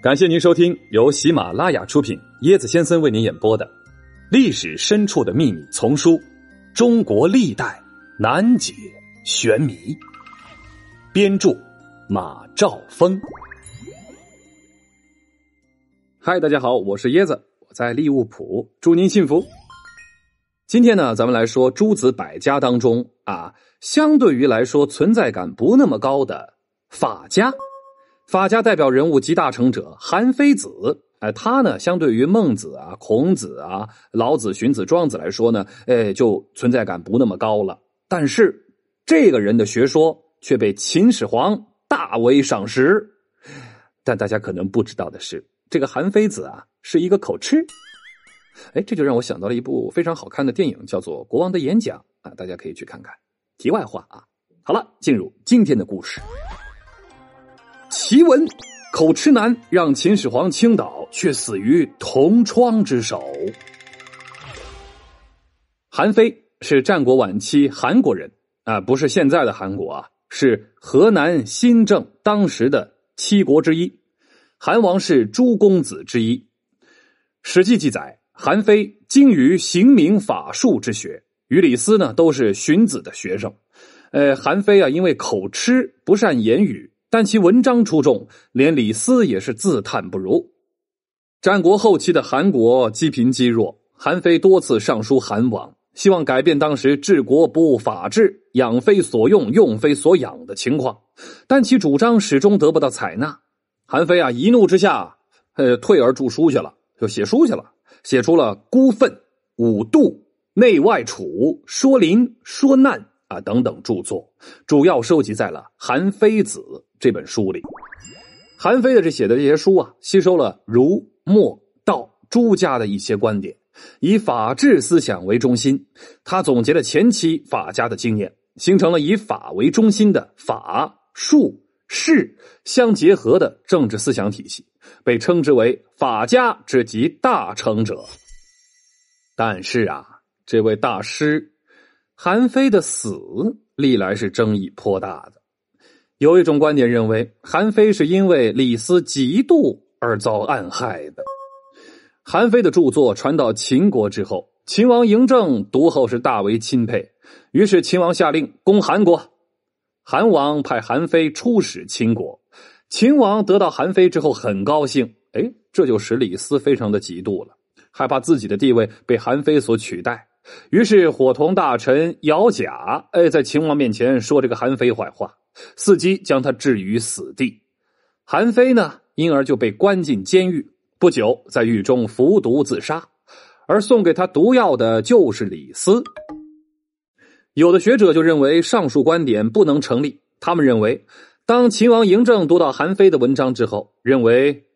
感谢您收听由喜马拉雅出品、椰子先生为您演播的《历史深处的秘密》丛书《中国历代难解玄谜》，编著马兆峰。嗨，大家好，我是椰子，我在利物浦，祝您幸福。今天呢，咱们来说诸子百家当中啊，相对于来说存在感不那么高的法家。法家代表人物集大成者韩非子，哎，他呢相对于孟子啊、孔子啊、老子、荀子、庄子来说呢，哎，就存在感不那么高了。但是这个人的学说却被秦始皇大为赏识。但大家可能不知道的是，这个韩非子啊是一个口吃。哎，这就让我想到了一部非常好看的电影，叫做《国王的演讲》啊，大家可以去看看。题外话啊，好了，进入今天的故事。奇闻：口吃男让秦始皇倾倒，却死于同窗之手。韩非是战国晚期韩国人啊，不是现在的韩国啊，是河南新郑当时的七国之一。韩王是诸公子之一。《史记》记载，韩非精于刑名法术之学，与李斯呢都是荀子的学生。呃，韩非啊，因为口吃不善言语。但其文章出众，连李斯也是自叹不如。战国后期的韩国积贫积弱，韩非多次上书韩王，希望改变当时治国不务法治、养非所用、用非所养的情况，但其主张始终得不到采纳。韩非啊，一怒之下，呃，退而著书去了，就写书去了，写出了《孤愤》《五度》《内外储》《说林》《说难》啊等等著作，主要收集在了《韩非子》。这本书里，韩非的这写的这些书啊，吸收了儒、墨、道诸家的一些观点，以法治思想为中心。他总结了前期法家的经验，形成了以法为中心的法术士相结合的政治思想体系，被称之为法家之集大成者。但是啊，这位大师韩非的死，历来是争议颇大的。有一种观点认为，韩非是因为李斯嫉妒而遭暗害的。韩非的著作传到秦国之后，秦王嬴政读后是大为钦佩，于是秦王下令攻韩国。韩王派韩非出使秦国，秦王得到韩非之后很高兴，哎，这就使李斯非常的嫉妒了，害怕自己的地位被韩非所取代，于是伙同大臣姚贾，哎，在秦王面前说这个韩非坏话。伺机将他置于死地，韩非呢，因而就被关进监狱。不久，在狱中服毒自杀，而送给他毒药的就是李斯。有的学者就认为上述观点不能成立。他们认为，当秦王嬴政读到韩非的文章之后，认为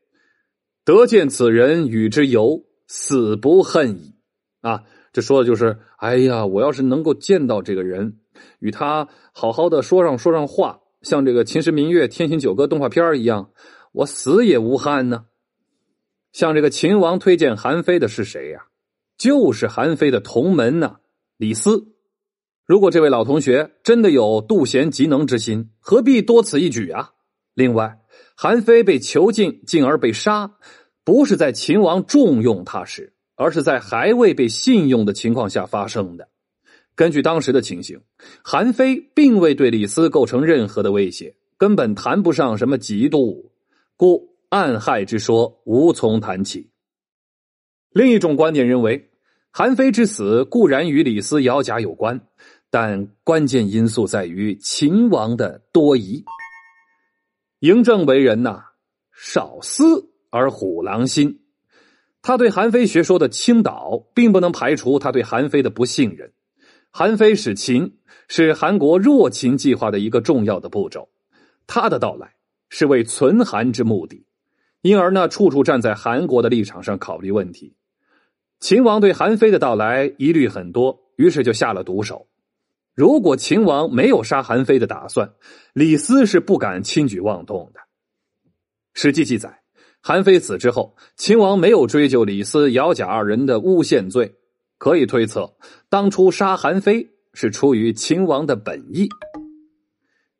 得见此人与之游，死不恨矣。啊，这说的就是，哎呀，我要是能够见到这个人。与他好好的说上说上话，像这个《秦时明月》《天行九歌》动画片一样，我死也无憾呢。像这个秦王推荐韩非的是谁呀？就是韩非的同门呢，李斯。如果这位老同学真的有妒贤嫉能之心，何必多此一举啊？另外，韩非被囚禁，进而被杀，不是在秦王重用他时，而是在还未被信用的情况下发生的。根据当时的情形，韩非并未对李斯构成任何的威胁，根本谈不上什么嫉妒，故暗害之说无从谈起。另一种观点认为，韩非之死固然与李斯、姚贾有关，但关键因素在于秦王的多疑。嬴政为人呐，少思而虎狼心，他对韩非学说的倾倒，并不能排除他对韩非的不信任。韩非使秦是韩国弱秦计划的一个重要的步骤，他的到来是为存韩之目的，因而呢，处处站在韩国的立场上考虑问题。秦王对韩非的到来疑虑很多，于是就下了毒手。如果秦王没有杀韩非的打算，李斯是不敢轻举妄动的。史记记载，韩非死之后，秦王没有追究李斯、姚贾二人的诬陷罪。可以推测，当初杀韩非是出于秦王的本意。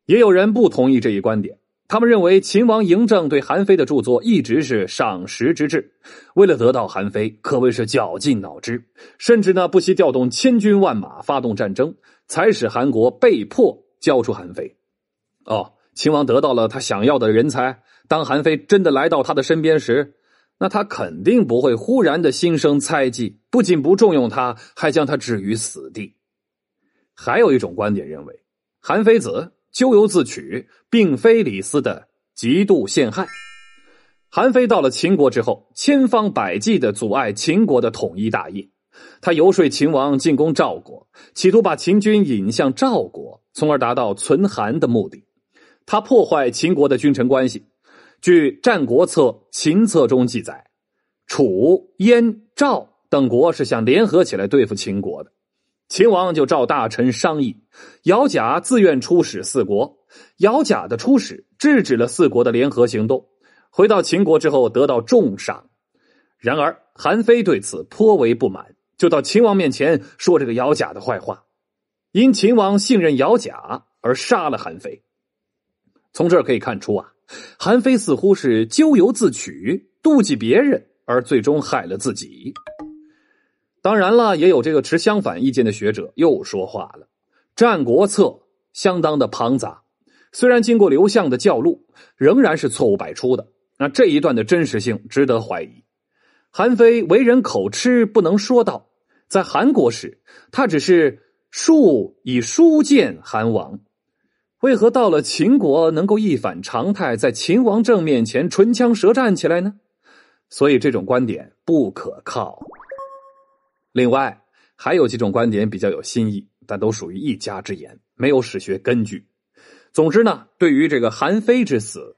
也有人不同意这一观点，他们认为秦王嬴政对韩非的著作一直是赏识之至，为了得到韩非，可谓是绞尽脑汁，甚至呢不惜调动千军万马发动战争，才使韩国被迫交出韩非。哦，秦王得到了他想要的人才，当韩非真的来到他的身边时，那他肯定不会忽然的心生猜忌，不仅不重用他，还将他置于死地。还有一种观点认为，韩非子。咎由自取，并非李斯的极度陷害。韩非到了秦国之后，千方百计的阻碍秦国的统一大业。他游说秦王进攻赵国，企图把秦军引向赵国，从而达到存韩的目的。他破坏秦国的君臣关系。据《战国策·秦策》中记载，楚、燕、赵等国是想联合起来对付秦国的。秦王就召大臣商议，姚贾自愿出使四国。姚贾的出使制止了四国的联合行动。回到秦国之后，得到重赏。然而韩非对此颇为不满，就到秦王面前说这个姚贾的坏话。因秦王信任姚贾而杀了韩非。从这儿可以看出啊，韩非似乎是咎由自取，妒忌别人，而最终害了自己。当然了，也有这个持相反意见的学者又说话了。《战国策》相当的庞杂，虽然经过刘向的教录，仍然是错误百出的。那这一段的真实性值得怀疑。韩非为人口吃，不能说道。在韩国时，他只是数以书见韩王，为何到了秦国能够一反常态，在秦王政面前唇枪舌战起来呢？所以这种观点不可靠。另外，还有几种观点比较有新意，但都属于一家之言，没有史学根据。总之呢，对于这个韩非之死，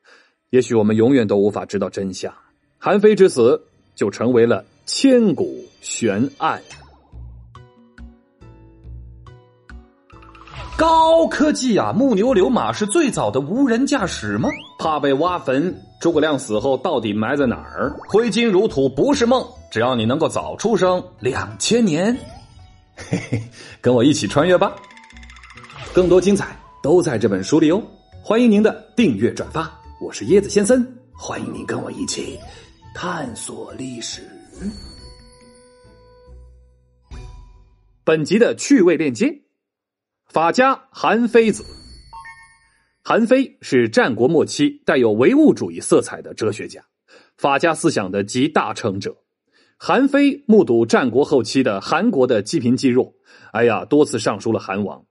也许我们永远都无法知道真相。韩非之死就成为了千古悬案。高科技啊！木牛流马是最早的无人驾驶吗？怕被挖坟？诸葛亮死后到底埋在哪儿？挥金如土不是梦，只要你能够早出生两千年，嘿嘿，跟我一起穿越吧！更多精彩都在这本书里哦！欢迎您的订阅转发，我是椰子先生，欢迎您跟我一起探索历史。本集的趣味链接。法家韩非子，韩非是战国末期带有唯物主义色彩的哲学家，法家思想的集大成者。韩非目睹战国后期的韩国的积贫积弱，哎呀，多次上书了韩王，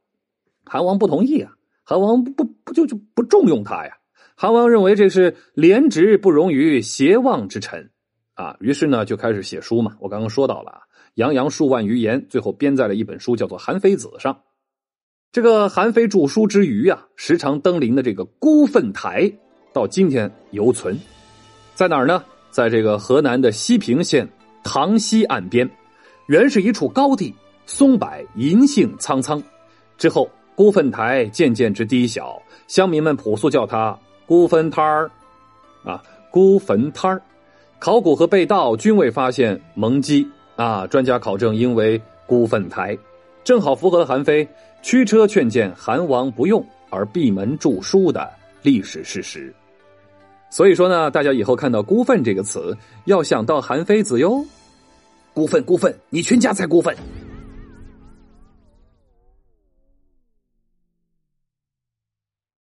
韩王不同意啊，韩王不不不就就不重用他呀？韩王认为这是廉直不容于邪妄之臣啊，于是呢就开始写书嘛。我刚刚说到了，洋洋数万余言，最后编在了一本书，叫做《韩非子》上。这个韩非著书之余啊，时常登临的这个孤坟台，到今天犹存，在哪儿呢？在这个河南的西平县塘溪岸边，原是一处高地，松柏银杏苍苍。之后孤坟台渐渐之低小，乡民们朴素叫它孤坟摊儿，啊，孤坟摊儿。考古和被盗均未发现蒙基啊，专家考证应为孤坟台，正好符合了韩非。驱车劝谏韩王不用而闭门著书的历史事实，所以说呢，大家以后看到“孤愤”这个词，要想到韩非子哟。孤愤，孤愤，你全家才孤愤。